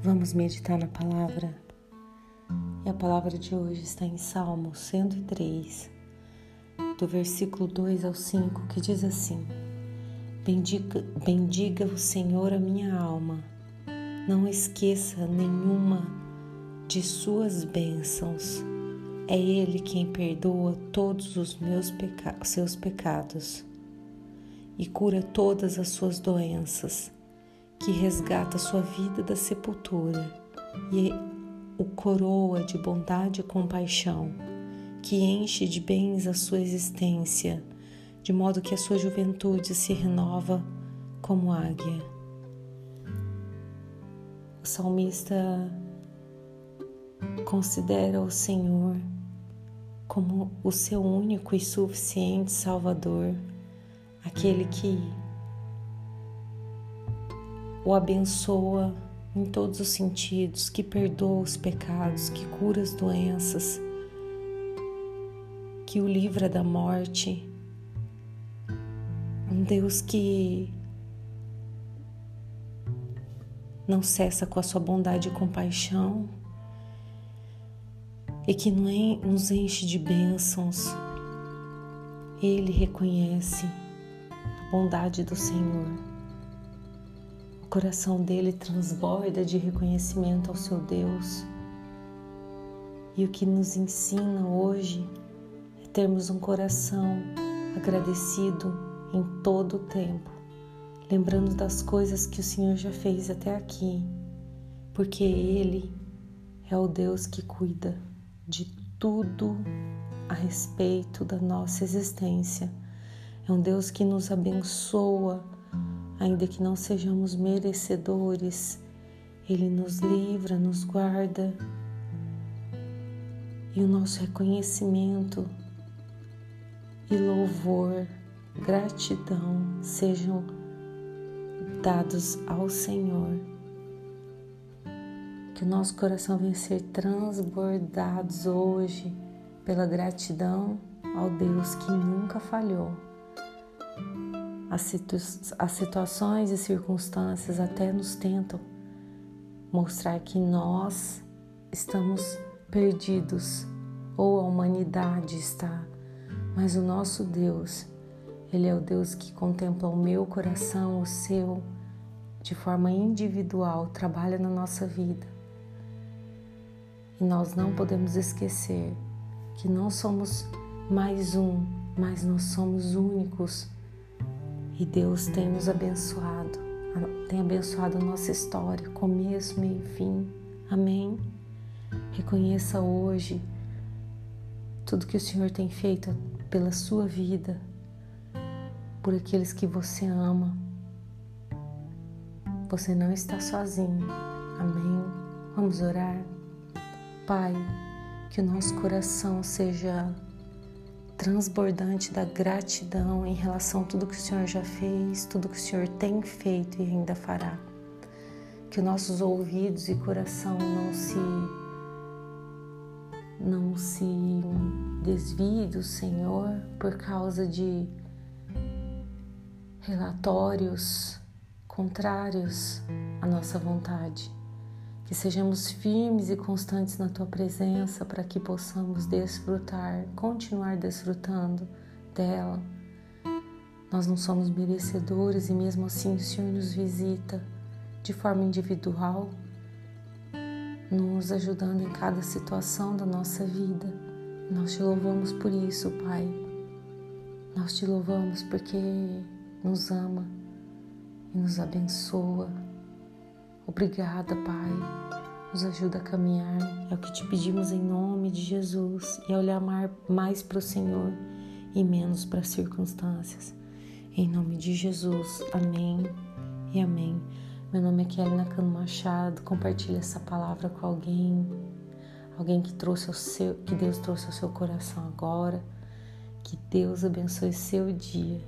Vamos meditar na palavra. E a palavra de hoje está em Salmo 103, do versículo 2 ao 5, que diz assim: Bendiga, bendiga o Senhor a minha alma, não esqueça nenhuma de suas bênçãos. É Ele quem perdoa todos os meus peca seus pecados e cura todas as suas doenças que resgata sua vida da sepultura e o coroa de bondade e compaixão, que enche de bens a sua existência, de modo que a sua juventude se renova como águia. O salmista considera o Senhor como o seu único e suficiente Salvador, aquele que o abençoa em todos os sentidos, que perdoa os pecados, que cura as doenças, que o livra da morte. Um Deus que não cessa com a sua bondade e compaixão e que nos enche de bênçãos. Ele reconhece a bondade do Senhor. O coração dele transborda de reconhecimento ao seu Deus. E o que nos ensina hoje é termos um coração agradecido em todo o tempo, lembrando das coisas que o Senhor já fez até aqui, porque Ele é o Deus que cuida de tudo a respeito da nossa existência. É um Deus que nos abençoa ainda que não sejamos merecedores, Ele nos livra, nos guarda. E o nosso reconhecimento e louvor, gratidão sejam dados ao Senhor. Que o nosso coração venha ser transbordados hoje pela gratidão ao Deus que nunca falhou as, situ as situações e circunstâncias até nos tentam mostrar que nós estamos perdidos ou a humanidade está, mas o nosso Deus, Ele é o Deus que contempla o meu coração, o seu, de forma individual, trabalha na nossa vida. E nós não podemos esquecer que não somos mais um, mas nós somos únicos e Deus tem nos abençoado, tem abençoado a nossa história, começo, meio e fim. Amém? Reconheça hoje tudo que o Senhor tem feito pela sua vida, por aqueles que você ama. Você não está sozinho. Amém? Vamos orar? Pai, que o nosso coração seja transbordante da gratidão em relação a tudo que o Senhor já fez, tudo que o Senhor tem feito e ainda fará. Que nossos ouvidos e coração não se não se desvie do Senhor por causa de relatórios contrários à nossa vontade que sejamos firmes e constantes na tua presença para que possamos desfrutar, continuar desfrutando dela. Nós não somos merecedores e mesmo assim o Senhor nos visita de forma individual, nos ajudando em cada situação da nossa vida. Nós te louvamos por isso, Pai. Nós te louvamos porque nos ama e nos abençoa Obrigada, Pai. Nos ajuda a caminhar. É o que te pedimos em nome de Jesus e a olhar mais para o Senhor e menos para as circunstâncias. Em nome de Jesus. Amém e amém. Meu nome é Kelly Nakano Machado. Compartilhe essa palavra com alguém. Alguém que trouxe ao seu, que Deus trouxe ao seu coração agora. Que Deus abençoe seu dia.